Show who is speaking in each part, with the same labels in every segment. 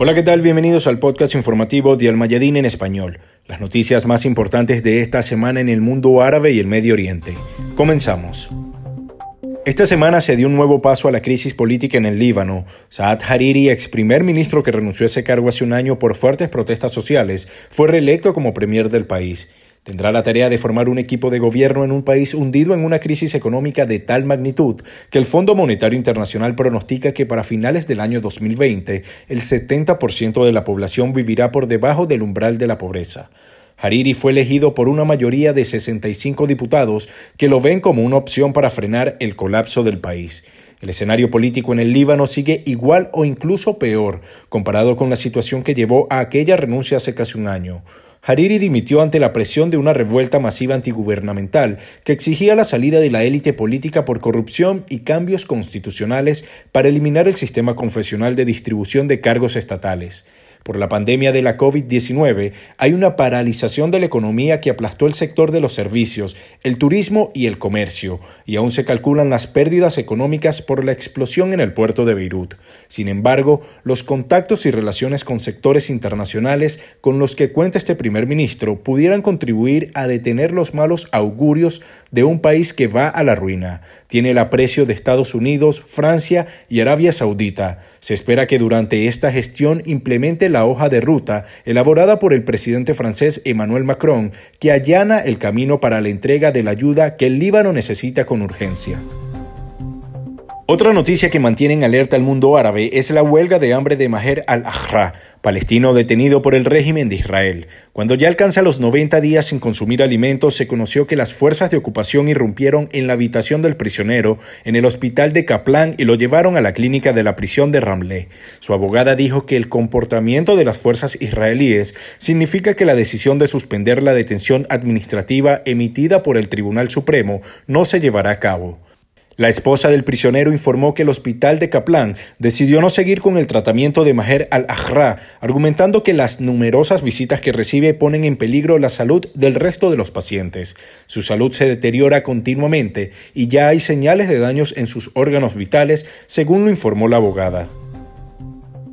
Speaker 1: Hola, ¿qué tal? Bienvenidos al podcast informativo de Almayadín en español. Las noticias más importantes de esta semana en el mundo árabe y el Medio Oriente. Comenzamos. Esta semana se dio un nuevo paso a la crisis política en el Líbano. Saad Hariri, ex primer ministro que renunció a ese cargo hace un año por fuertes protestas sociales, fue reelecto como premier del país. Tendrá la tarea de formar un equipo de gobierno en un país hundido en una crisis económica de tal magnitud que el Fondo Monetario Internacional pronostica que para finales del año 2020 el 70% de la población vivirá por debajo del umbral de la pobreza. Hariri fue elegido por una mayoría de 65 diputados que lo ven como una opción para frenar el colapso del país. El escenario político en el Líbano sigue igual o incluso peor comparado con la situación que llevó a aquella renuncia hace casi un año. Hariri dimitió ante la presión de una revuelta masiva antigubernamental que exigía la salida de la élite política por corrupción y cambios constitucionales para eliminar el sistema confesional de distribución de cargos estatales. Por la pandemia de la COVID-19 hay una paralización de la economía que aplastó el sector de los servicios, el turismo y el comercio, y aún se calculan las pérdidas económicas por la explosión en el puerto de Beirut. Sin embargo, los contactos y relaciones con sectores internacionales con los que cuenta este primer ministro pudieran contribuir a detener los malos augurios de un país que va a la ruina. Tiene el aprecio de Estados Unidos, Francia y Arabia Saudita. Se espera que durante esta gestión implemente la hoja de ruta elaborada por el presidente francés Emmanuel Macron, que allana el camino para la entrega de la ayuda que el Líbano necesita con urgencia. Otra noticia que mantiene en alerta al mundo árabe es la huelga de hambre de Maher al-Ahra, palestino detenido por el régimen de Israel. Cuando ya alcanza los 90 días sin consumir alimentos, se conoció que las fuerzas de ocupación irrumpieron en la habitación del prisionero en el hospital de Kaplan y lo llevaron a la clínica de la prisión de Ramleh. Su abogada dijo que el comportamiento de las fuerzas israelíes significa que la decisión de suspender la detención administrativa emitida por el Tribunal Supremo no se llevará a cabo. La esposa del prisionero informó que el hospital de Kaplan decidió no seguir con el tratamiento de Maher al-Ahra, argumentando que las numerosas visitas que recibe ponen en peligro la salud del resto de los pacientes. Su salud se deteriora continuamente y ya hay señales de daños en sus órganos vitales, según lo informó la abogada.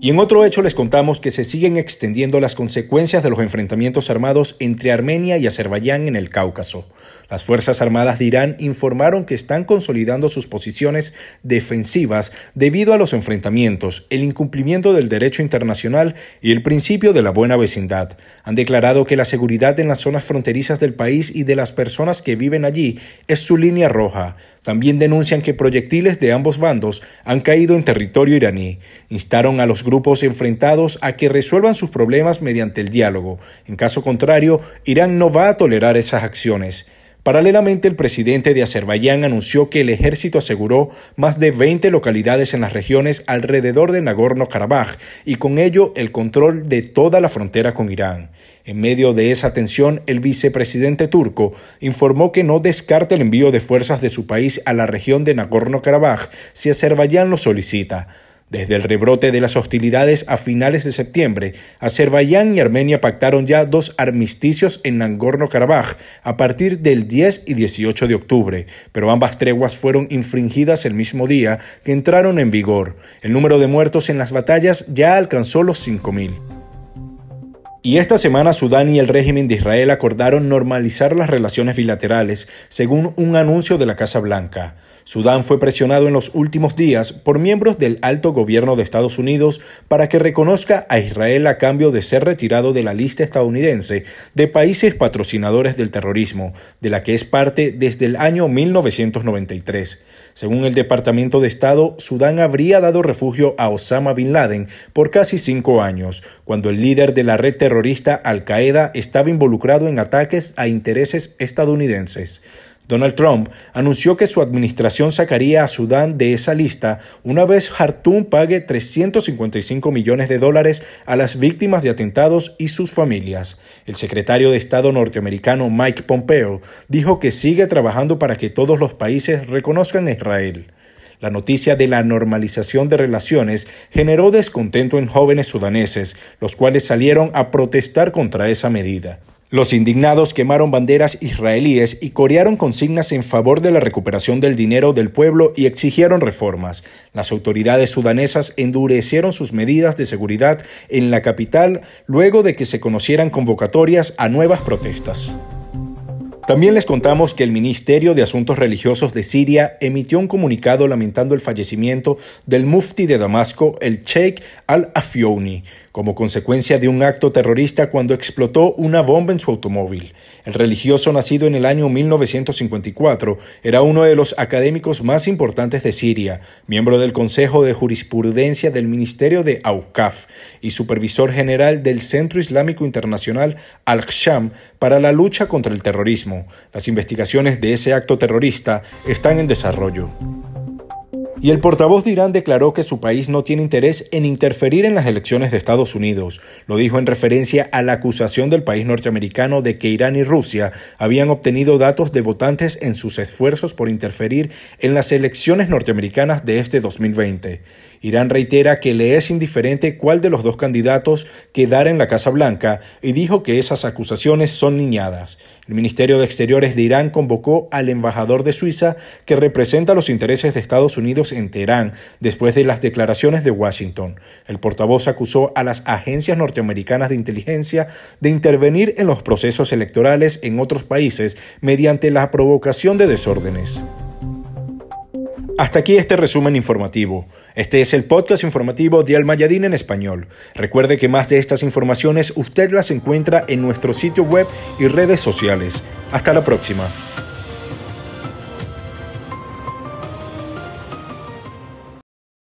Speaker 1: Y en otro hecho les contamos que se siguen extendiendo las consecuencias de los enfrentamientos armados entre Armenia y Azerbaiyán en el Cáucaso. Las Fuerzas Armadas de Irán informaron que están consolidando sus posiciones defensivas debido a los enfrentamientos, el incumplimiento del derecho internacional y el principio de la buena vecindad. Han declarado que la seguridad en las zonas fronterizas del país y de las personas que viven allí es su línea roja. También denuncian que proyectiles de ambos bandos han caído en territorio iraní. Instaron a los grupos enfrentados a que resuelvan sus problemas mediante el diálogo. En caso contrario, Irán no va a tolerar esas acciones. Paralelamente, el presidente de Azerbaiyán anunció que el ejército aseguró más de 20 localidades en las regiones alrededor de Nagorno-Karabaj y con ello el control de toda la frontera con Irán. En medio de esa tensión, el vicepresidente turco informó que no descarta el envío de fuerzas de su país a la región de Nagorno-Karabaj si Azerbaiyán lo solicita. Desde el rebrote de las hostilidades a finales de septiembre, Azerbaiyán y Armenia pactaron ya dos armisticios en Nagorno-Karabaj a partir del 10 y 18 de octubre, pero ambas treguas fueron infringidas el mismo día que entraron en vigor. El número de muertos en las batallas ya alcanzó los 5.000. Y esta semana Sudán y el régimen de Israel acordaron normalizar las relaciones bilaterales, según un anuncio de la Casa Blanca. Sudán fue presionado en los últimos días por miembros del alto gobierno de Estados Unidos para que reconozca a Israel a cambio de ser retirado de la lista estadounidense de países patrocinadores del terrorismo, de la que es parte desde el año 1993. Según el Departamento de Estado, Sudán habría dado refugio a Osama Bin Laden por casi cinco años, cuando el líder de la red terrorista Al-Qaeda estaba involucrado en ataques a intereses estadounidenses. Donald Trump anunció que su administración sacaría a Sudán de esa lista una vez Jartum pague 355 millones de dólares a las víctimas de atentados y sus familias. El secretario de Estado norteamericano Mike Pompeo dijo que sigue trabajando para que todos los países reconozcan a Israel. La noticia de la normalización de relaciones generó descontento en jóvenes sudaneses, los cuales salieron a protestar contra esa medida. Los indignados quemaron banderas israelíes y corearon consignas en favor de la recuperación del dinero del pueblo y exigieron reformas. Las autoridades sudanesas endurecieron sus medidas de seguridad en la capital luego de que se conocieran convocatorias a nuevas protestas. También les contamos que el Ministerio de Asuntos Religiosos de Siria emitió un comunicado lamentando el fallecimiento del mufti de Damasco, el Sheikh al-Afyouni, como consecuencia de un acto terrorista cuando explotó una bomba en su automóvil. El religioso nacido en el año 1954 era uno de los académicos más importantes de Siria, miembro del Consejo de Jurisprudencia del Ministerio de Aukaf y supervisor general del Centro Islámico Internacional Al-Sham para la lucha contra el terrorismo. Las investigaciones de ese acto terrorista están en desarrollo. Y el portavoz de Irán declaró que su país no tiene interés en interferir en las elecciones de Estados Unidos. Lo dijo en referencia a la acusación del país norteamericano de que Irán y Rusia habían obtenido datos de votantes en sus esfuerzos por interferir en las elecciones norteamericanas de este 2020. Irán reitera que le es indiferente cuál de los dos candidatos quedara en la Casa Blanca y dijo que esas acusaciones son niñadas. El Ministerio de Exteriores de Irán convocó al embajador de Suiza que representa los intereses de Estados Unidos en Teherán después de las declaraciones de Washington. El portavoz acusó a las agencias norteamericanas de inteligencia de intervenir en los procesos electorales en otros países mediante la provocación de desórdenes. Hasta aquí este resumen informativo. Este es el podcast informativo de Almayadín en español. Recuerde que más de estas informaciones usted las encuentra en nuestro sitio web y redes sociales. Hasta la próxima.